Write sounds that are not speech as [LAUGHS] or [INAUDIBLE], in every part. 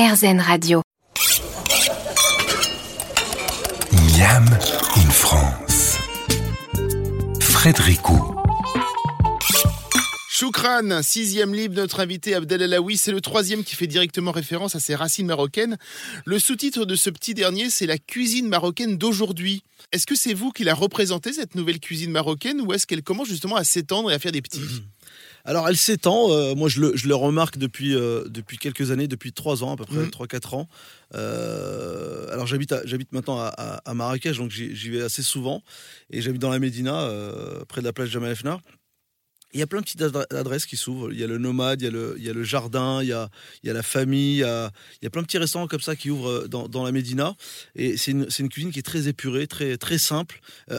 RZN Radio. Miam in France. Frédéricot. Choukran, sixième livre de notre invité Abdel Alaoui, c'est le troisième qui fait directement référence à ses racines marocaines. Le sous-titre de ce petit dernier, c'est La cuisine marocaine d'aujourd'hui. Est-ce que c'est vous qui la représentez, cette nouvelle cuisine marocaine, ou est-ce qu'elle commence justement à s'étendre et à faire des petits Alors elle s'étend, euh, moi je le, je le remarque depuis, euh, depuis quelques années, depuis trois ans à peu près, Mhm. 3-4 ans. Euh, alors j'habite, maintenant à, à- à Marrakech, donc j'y, vais assez souvent. Et j'habite dans la Médina, près de la plage Jamal. Il y a plein de petites adre- adresses qui s'ouvrent. Il y a le nomade, il y a le, jardin, il y a, la famille, il y a, plein de petits restaurants comme ça qui ouvrent euh, dans, la Médina. Et c'est une, cuisine qui est très épurée, très, simple. Euh,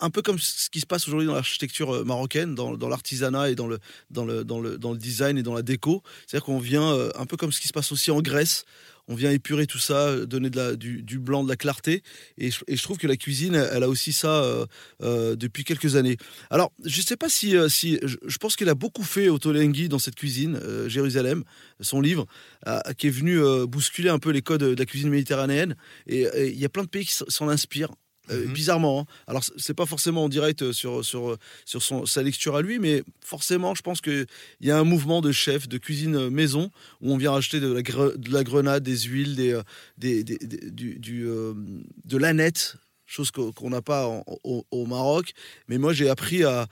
un, peu comme ce qui se passe aujourd'hui dans l'architecture euh, marocaine, dans, l'artisanat et dans le, design et dans la déco. C'est-à-dire qu'on vient, un peu comme ce qui se passe aussi en Grèce, on vient épurer tout ça, euh, donner du, blanc, de la clarté. Et je, trouve que la cuisine, elle a aussi ça euh, euh, depuis quelques années. Alors, je ne sais pas si. je, pense qu'il a beaucoup fait Ottolenghi dans cette cuisine, Jérusalem, son livre, qui est venu bousculer un peu les codes de la cuisine méditerranéenne. Et il y a plein de pays qui s'en inspirent. Euh, Mhm. Bizarrement, hein. alors c'est pas forcément en direct euh, sur, sur, sur son, sa lecture à lui, mais forcément, je pense qu'il y a un mouvement de chef, de cuisine euh, maison, où on vient acheter de la, gre- de la grenade, des huiles, des, euh, des, des- des- du, du, euh, de l'aneth, chose qu'o- qu'on n'a pas au, Maroc. Mais moi, j'ai appris à,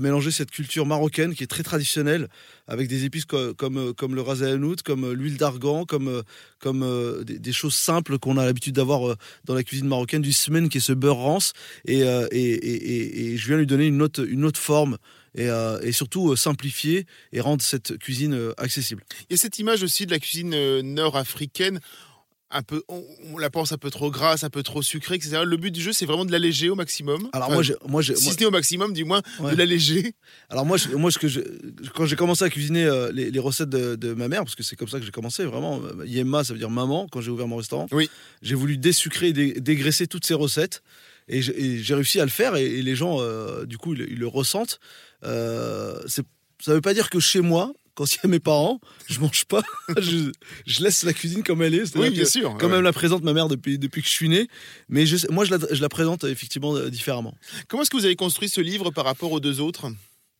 mélanger cette culture marocaine qui est très traditionnelle, avec des épices co- comme, comme le ras el comme euh, l'huile d'argan, comme, euh, euh, des, choses simples qu'on a l'habitude d'avoir dans la cuisine marocaine, du semaine qui est ce beurre rance. Et, je viens lui donner une autre, forme. Et, surtout simplifier et rendre cette cuisine accessible. Il y a cette image aussi de la cuisine nord-africaine, un peu, on, on la pense un peu trop grasse, un peu trop sucrée, etc. Le but du jeu, c'est vraiment de l'alléger au maximum. Alors Enfin, moi, j'ai- moi, j'ai- si ce n'est au maximum, du moins Ouais. de l'alléger. Alors moi, je- moi ce que je, quand j'ai commencé à cuisiner euh, les, les recettes de, de ma mère, parce que c'est comme ça que j'ai commencé, vraiment, euh, Yemma, ça veut dire maman, quand j'ai ouvert mon restaurant, Oui. j'ai voulu désucrer dé- dégraisser toutes ces recettes, et j'ai réussi à le faire, et, les gens, euh, du coup, ils, ils le ressentent. Euh, c'est- ça veut pas dire que chez moi, quand il y a mes parents, je mange pas, [LAUGHS] je, je laisse la cuisine comme elle est. Oui, bien sûr. Quand ouais. même la présente ma mère depuis, depuis que je suis né, mais je, moi je la, je la présente effectivement euh, différemment. Comment est-ce que vous avez construit ce livre par rapport aux deux autres?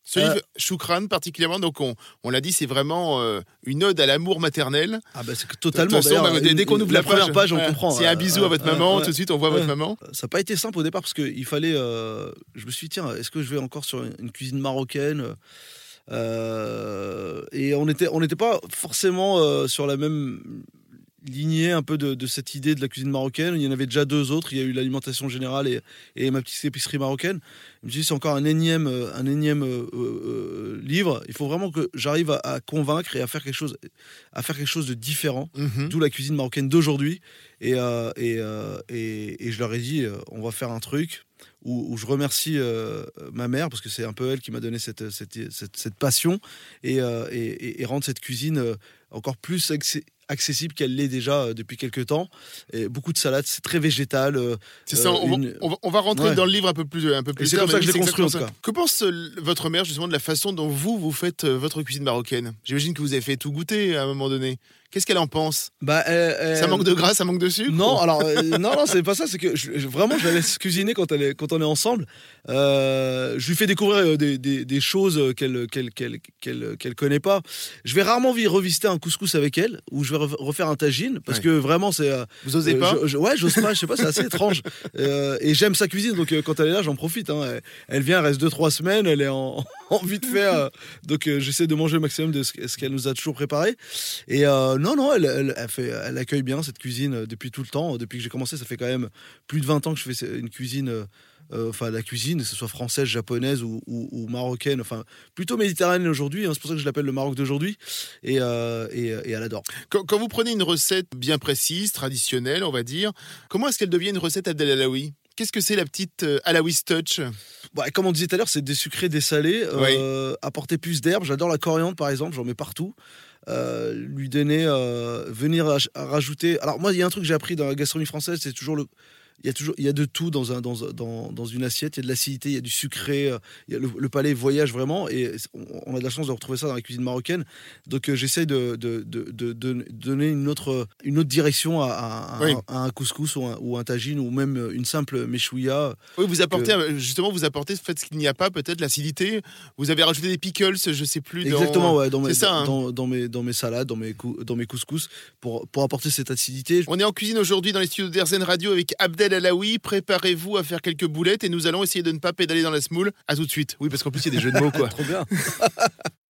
Ce Euh, livre, Choukran particulièrement, donc on, on l'a dit, c'est vraiment euh, une ode à l'amour maternel. Ah bah c'est De totalement. toute façon, d'ailleurs, dès, qu'on ouvre la, première page, on comprend. C'est un bisou à votre Euh, maman, tout de suite on voit votre maman. Ça n'a pas été simple au départ parce qu'il fallait. euh, je me suis dit, tiens, est-ce que je vais encore sur une cuisine marocaine Euh, Et on n'était on n'était pas forcément euh, sur la même lignée un peu de, de cette idée de la cuisine marocaine. Il y en avait déjà deux autres. Il y a eu l'alimentation générale et, et ma petite épicerie marocaine. Je me suis dit, c'est encore un énième, euh, un énième euh, euh, livre. Il faut vraiment que j'arrive à, à convaincre et à faire quelque chose, à faire quelque chose de différent Mhm. d'où la cuisine marocaine d'aujourd'hui. Et, euh, et, euh, et, et je leur ai dit, euh, on va faire un truc où, où je remercie euh, ma mère, parce que c'est un peu elle qui m'a donné cette, cette, cette, cette passion, et, euh, et, et- rendre cette cuisine euh, encore plus accessible qu'elle l'est déjà depuis quelques temps. Et beaucoup de salades, c'est très végétal. euh, C'est ça, on, va- une- on va, on va rentrer Ouais. dans le livre un peu plus, un peu plus c'est comme ça que je l'ai construit, en tout ça. Que pense votre mère justement de la façon dont vous, vous faites votre cuisine marocaine? J'imagine que vous avez fait tout goûter à un moment donné. Qu'est-ce qu'elle en pense? Bah, elle- elle- Ça manque de gras, ça manque de sucre Non, alors euh, [LAUGHS] non, non, c'est pas ça. C'est que je- je- vraiment, je la laisse cuisiner quand elle est, quand on est ensemble. Euh, je lui fais découvrir euh, des, des- des choses qu'elle, qu'elle, qu'elle, qu'elle, qu'elle connaît pas. Je vais rarement vi- revisiter un couscous avec elle, ou je vais re- refaire un tagine, parce Ouais. que vraiment, c'est. euh, Vous osez euh, pas? je- je- Ouais, j'ose pas. Je sais pas, c'est assez étrange. [LAUGHS] Euh, et j'aime sa cuisine, donc euh, quand elle est là, j'en profite. hein. Elle, elle vient, elle reste deux trois semaines, elle est en, [LAUGHS] en vite fait. euh, donc euh, j'essaie de manger le maximum de ce, qu'elle nous a toujours préparé. Et euh, non, non, elle, elle, fait, elle accueille bien cette cuisine depuis tout le temps. Depuis que j'ai commencé, ça fait quand même plus de 20 ans que je fais une cuisine, enfin la cuisine, que ce soit française, japonaise ou, marocaine, enfin plutôt méditerranéenne aujourd'hui. hein, c'est pour ça que je l'appelle le Maroc d'aujourd'hui. Et, elle adore. Quand, vous prenez une recette bien précise, traditionnelle, on va dire, comment est-ce qu'elle devient une recette Abdel Alaoui? Qu'est-ce que c'est la petite euh, Alaoui's touch Bah, comme on disait tout à l'heure, c'est des sucrés, des salés. euh, apporter plus d'herbes. J'adore la coriandre, par exemple. J'en mets partout. Euh, lui donner, euh, venir rajouter. Alors moi, il y a un truc que j'ai appris dans la gastronomie française, c'est toujours le. Il y a toujours, il y a de tout dans un dans, dans, dans une assiette. Il y a de l'acidité, il y a du sucré. euh, il y a le, le palais voyage vraiment, et on, on a de la chance de retrouver ça dans la cuisine marocaine. Donc euh, j'essaye de, de, de, donner une autre une autre direction à, à- à Oui. un, à un couscous ou un, ou un tagine ou même une simple meshouya. Oui, vous apportez, euh, justement, vous apportez, faites ce qu'il n'y a pas, peut-être l'acidité. Vous avez rajouté des pickles, je sais plus. dans- Exactement, ouais, dans mes, ça, hein. dans, dans mes dans mes salades, dans mes cou- dans mes couscous pour pour apporter cette acidité. On est en cuisine aujourd'hui dans les studios d'Airzen Radio avec Abdel Alaoui. Préparez-vous à faire quelques boulettes et nous allons essayer de ne pas pédaler dans la semoule. À tout de suite. Oui, parce qu'en plus, il y a des jeux de mots, [LAUGHS] quoi. Trop bien. [LAUGHS]